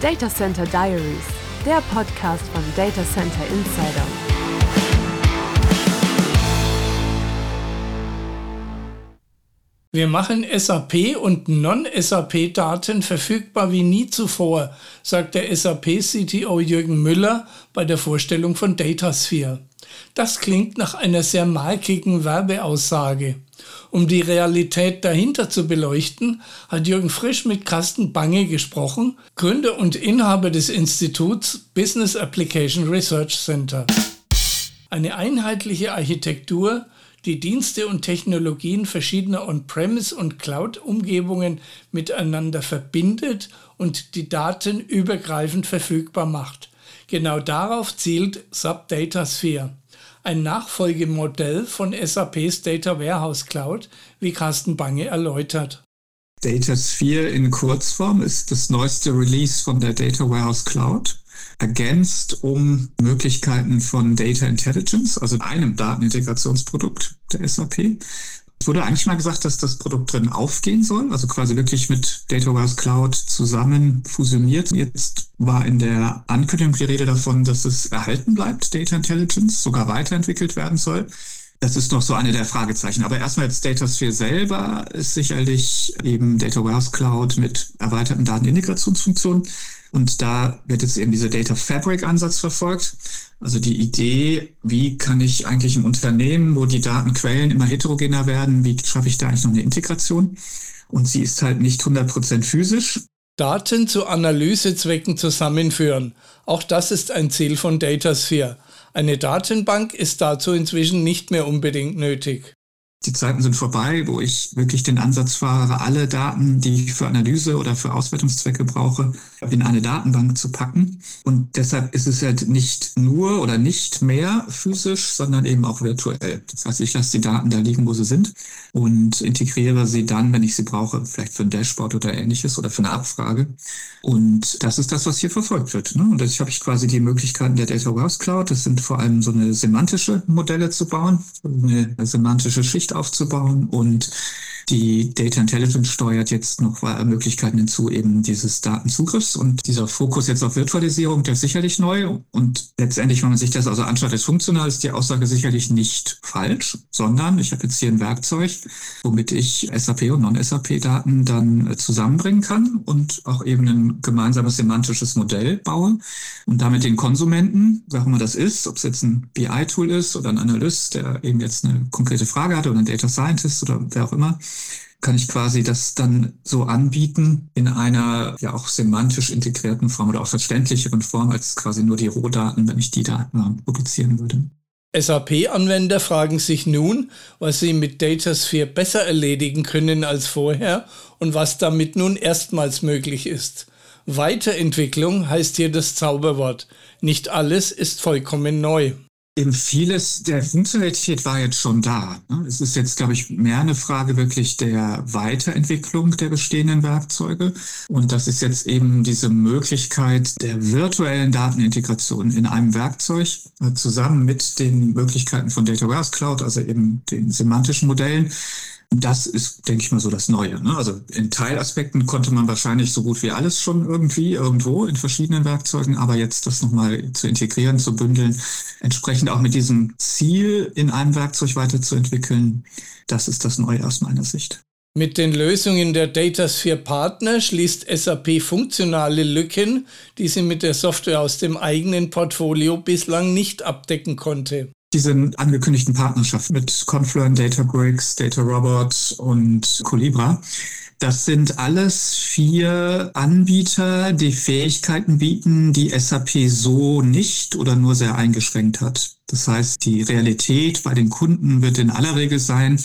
Data Center Diaries, der Podcast von Data Center Insider. Wir machen SAP und Non-SAP-Daten verfügbar wie nie zuvor, sagt der SAP-CTO Jürgen Müller bei der Vorstellung von Datasphere. Das klingt nach einer sehr markigen Werbeaussage. Um die Realität dahinter zu beleuchten, hat Jürgen Frisch mit Carsten Bange gesprochen, Gründer und Inhaber des Instituts Business Application Research Center. Eine einheitliche Architektur, die Dienste und Technologien verschiedener On-Premise- und Cloud-Umgebungen miteinander verbindet und die Daten übergreifend verfügbar macht. Genau darauf zielt SAP Data Sphere ein Nachfolgemodell von SAPs Data Warehouse Cloud, wie Carsten Bange erläutert. Datasphere in Kurzform ist das neueste Release von der Data Warehouse Cloud, ergänzt um Möglichkeiten von Data Intelligence, also einem Datenintegrationsprodukt der SAP, wurde eigentlich mal gesagt, dass das Produkt drin aufgehen soll, also quasi wirklich mit Data Warehouse Cloud zusammen fusioniert. Jetzt war in der Ankündigung die Rede davon, dass es erhalten bleibt, Data Intelligence, sogar weiterentwickelt werden soll. Das ist noch so eine der Fragezeichen. Aber erstmal jetzt Datasphere selber ist sicherlich eben Data Warehouse Cloud mit erweiterten Datenintegrationsfunktionen. Und da wird jetzt eben dieser Data Fabric Ansatz verfolgt. Also die Idee, wie kann ich eigentlich ein Unternehmen, wo die Datenquellen immer heterogener werden, wie schaffe ich da eigentlich noch eine Integration? Und sie ist halt nicht 100% physisch. Daten zu Analysezwecken zusammenführen. Auch das ist ein Ziel von Datasphere. Eine Datenbank ist dazu inzwischen nicht mehr unbedingt nötig. Die Zeiten sind vorbei, wo ich wirklich den Ansatz fahre, alle Daten, die ich für Analyse oder für Auswertungszwecke brauche, in eine Datenbank zu packen. Und deshalb ist es halt nicht nur oder nicht mehr physisch, sondern eben auch virtuell. Das heißt, ich lasse die Daten da liegen, wo sie sind und integriere sie dann, wenn ich sie brauche, vielleicht für ein Dashboard oder ähnliches oder für eine Abfrage. Und das ist das, was hier verfolgt wird. Ne? Und jetzt habe ich quasi die Möglichkeiten der Data Warehouse Cloud. Das sind vor allem so eine semantische Modelle zu bauen, eine semantische Schicht Schicht aufzubauen und die Data Intelligence steuert jetzt noch Möglichkeiten hinzu, eben dieses Datenzugriffs und dieser Fokus jetzt auf Virtualisierung, der ist sicherlich neu. Und letztendlich, wenn man sich das also anschaut, ist funktional, ist die Aussage sicherlich nicht falsch, sondern ich habe jetzt hier ein Werkzeug, womit ich SAP und Non-SAP-Daten dann zusammenbringen kann und auch eben ein gemeinsames semantisches Modell baue und damit den Konsumenten, wer auch immer das ist, ob es jetzt ein BI-Tool ist oder ein Analyst, der eben jetzt eine konkrete Frage hat oder ein Data Scientist oder wer auch immer, kann ich quasi das dann so anbieten in einer ja auch semantisch integrierten Form oder auch verständlicheren Form als quasi nur die Rohdaten, wenn ich die Daten publizieren würde. SAP-Anwender fragen sich nun, was sie mit Datasphere besser erledigen können als vorher und was damit nun erstmals möglich ist. Weiterentwicklung heißt hier das Zauberwort. Nicht alles ist vollkommen neu eben vieles der Funktionalität war jetzt schon da. Ne? Es ist jetzt, glaube ich, mehr eine Frage wirklich der Weiterentwicklung der bestehenden Werkzeuge. Und das ist jetzt eben diese Möglichkeit der virtuellen Datenintegration in einem Werkzeug äh, zusammen mit den Möglichkeiten von Data Warehouse Cloud, also eben den semantischen Modellen, das ist, denke ich mal, so das Neue. Ne? Also in Teilaspekten konnte man wahrscheinlich so gut wie alles schon irgendwie irgendwo in verschiedenen Werkzeugen, aber jetzt das nochmal zu integrieren, zu bündeln, entsprechend auch mit diesem Ziel in einem Werkzeug weiterzuentwickeln, das ist das Neue aus meiner Sicht. Mit den Lösungen der Datasphere Partner schließt SAP funktionale Lücken, die sie mit der Software aus dem eigenen Portfolio bislang nicht abdecken konnte diese angekündigten Partnerschaften mit Confluent, Databricks, DataRobot und Colibra. Das sind alles vier Anbieter, die Fähigkeiten bieten, die SAP so nicht oder nur sehr eingeschränkt hat. Das heißt, die Realität bei den Kunden wird in aller Regel sein,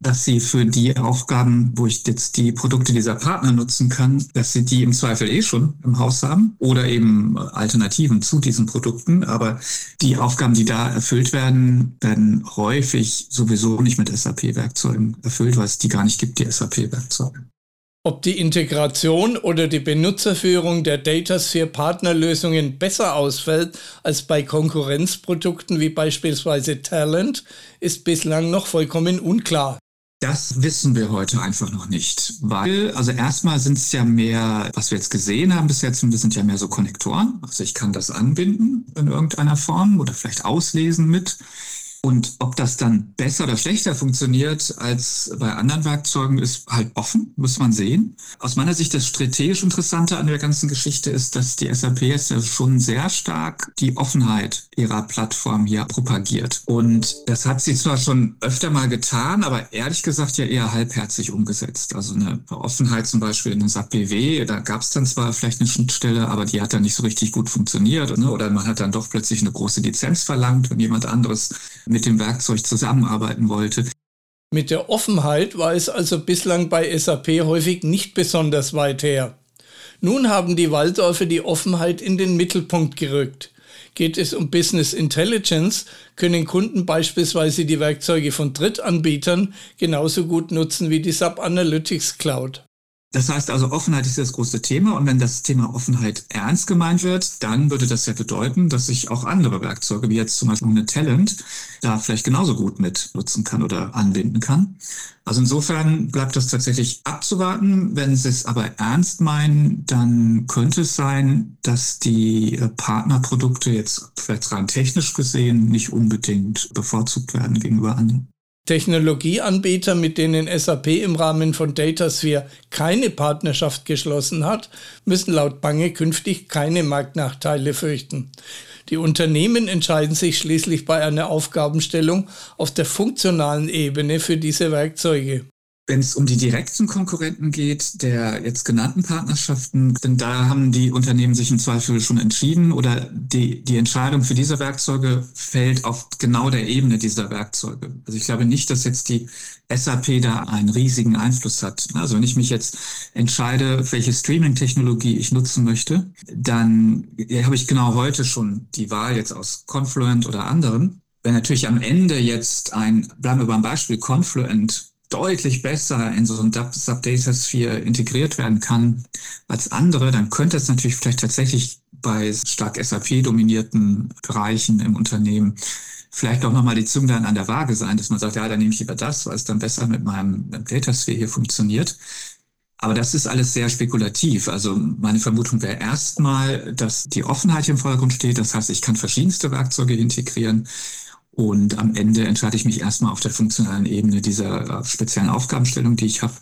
dass sie für die Aufgaben, wo ich jetzt die Produkte dieser Partner nutzen kann, dass sie die im Zweifel eh schon im Haus haben oder eben Alternativen zu diesen Produkten. Aber die Aufgaben, die da erfüllt werden, werden häufig sowieso nicht mit SAP-Werkzeugen erfüllt, weil es die gar nicht gibt, die SAP-Werkzeuge. Ob die Integration oder die Benutzerführung der Datasphere Partnerlösungen besser ausfällt als bei Konkurrenzprodukten wie beispielsweise Talent, ist bislang noch vollkommen unklar. Das wissen wir heute einfach noch nicht, weil, also erstmal sind es ja mehr, was wir jetzt gesehen haben bis jetzt, sind ja mehr so Konnektoren. Also ich kann das anbinden in irgendeiner Form oder vielleicht auslesen mit. Und ob das dann besser oder schlechter funktioniert als bei anderen Werkzeugen, ist halt offen, muss man sehen. Aus meiner Sicht das strategisch Interessante an der ganzen Geschichte ist, dass die SAP jetzt schon sehr stark die Offenheit ihrer Plattform hier propagiert. Und das hat sie zwar schon öfter mal getan, aber ehrlich gesagt ja eher halbherzig umgesetzt. Also eine Offenheit zum Beispiel in den SAP BW, da gab es dann zwar vielleicht eine Schnittstelle, aber die hat dann nicht so richtig gut funktioniert. Ne? Oder man hat dann doch plötzlich eine große Lizenz verlangt, wenn jemand anderes mit dem Werkzeug zusammenarbeiten wollte. Mit der Offenheit war es also bislang bei SAP häufig nicht besonders weit her. Nun haben die Waldorfe die Offenheit in den Mittelpunkt gerückt. Geht es um Business Intelligence, können Kunden beispielsweise die Werkzeuge von Drittanbietern genauso gut nutzen wie die SAP Analytics Cloud. Das heißt also, Offenheit ist das große Thema. Und wenn das Thema Offenheit ernst gemeint wird, dann würde das ja bedeuten, dass ich auch andere Werkzeuge, wie jetzt zum Beispiel eine Talent, da vielleicht genauso gut mit nutzen kann oder anbinden kann. Also insofern bleibt das tatsächlich abzuwarten. Wenn Sie es aber ernst meinen, dann könnte es sein, dass die äh, Partnerprodukte jetzt vielleicht rein technisch gesehen nicht unbedingt bevorzugt werden gegenüber anderen. Technologieanbieter, mit denen SAP im Rahmen von DataSphere keine Partnerschaft geschlossen hat, müssen laut Bange künftig keine Marktnachteile fürchten. Die Unternehmen entscheiden sich schließlich bei einer Aufgabenstellung auf der funktionalen Ebene für diese Werkzeuge. Wenn es um die direkten Konkurrenten geht, der jetzt genannten Partnerschaften, denn da haben die Unternehmen sich im Zweifel schon entschieden oder die, die Entscheidung für diese Werkzeuge fällt auf genau der Ebene dieser Werkzeuge. Also ich glaube nicht, dass jetzt die SAP da einen riesigen Einfluss hat. Also wenn ich mich jetzt entscheide, welche Streaming-Technologie ich nutzen möchte, dann habe ich genau heute schon die Wahl jetzt aus Confluent oder anderen. Wenn natürlich am Ende jetzt ein, bleiben wir beim Beispiel Confluent, deutlich besser in so ein Sub-Data-Sphere integriert werden kann als andere, dann könnte es natürlich vielleicht tatsächlich bei stark SAP-dominierten Bereichen im Unternehmen vielleicht auch nochmal die Zunge dann an der Waage sein, dass man sagt, ja, dann nehme ich lieber das, weil es dann besser mit meinem Data-Sphere hier funktioniert. Aber das ist alles sehr spekulativ. Also meine Vermutung wäre erstmal, dass die Offenheit im Vordergrund steht. Das heißt, ich kann verschiedenste Werkzeuge integrieren. Und am Ende entscheide ich mich erstmal auf der funktionalen Ebene dieser äh, speziellen Aufgabenstellung, die ich habe.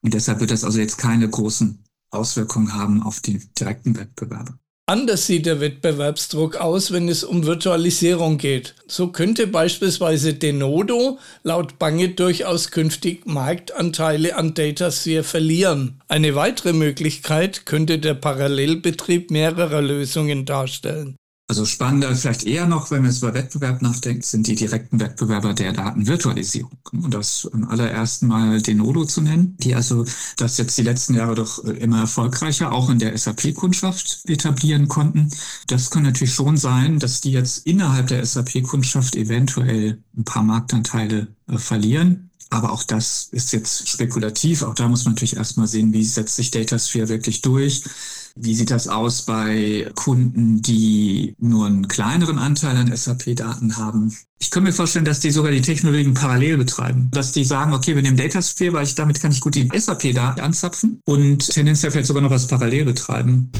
Und deshalb wird das also jetzt keine großen Auswirkungen haben auf die direkten Wettbewerbe. Anders sieht der Wettbewerbsdruck aus, wenn es um Virtualisierung geht. So könnte beispielsweise Denodo laut Bange durchaus künftig Marktanteile an Datasphere verlieren. Eine weitere Möglichkeit könnte der Parallelbetrieb mehrerer Lösungen darstellen. Also spannender vielleicht eher noch, wenn man jetzt über Wettbewerb nachdenkt, sind die direkten Wettbewerber der Datenvirtualisierung. Und das am allerersten Mal Denodo zu nennen, die also das jetzt die letzten Jahre doch äh, immer erfolgreicher auch in der SAP-Kundschaft etablieren konnten. Das kann natürlich schon sein, dass die jetzt innerhalb der SAP-Kundschaft eventuell ein paar Marktanteile äh, verlieren. Aber auch das ist jetzt spekulativ. Auch da muss man natürlich erstmal sehen, wie setzt sich Datasphere wirklich durch. Wie sieht das aus bei Kunden, die nur einen kleineren Anteil an SAP-Daten haben? Ich kann mir vorstellen, dass die sogar die Technologien parallel betreiben. Dass die sagen, okay, wir nehmen Datasphere, weil ich damit kann ich gut die SAP-Daten anzapfen und tendenziell vielleicht sogar noch was parallel betreiben.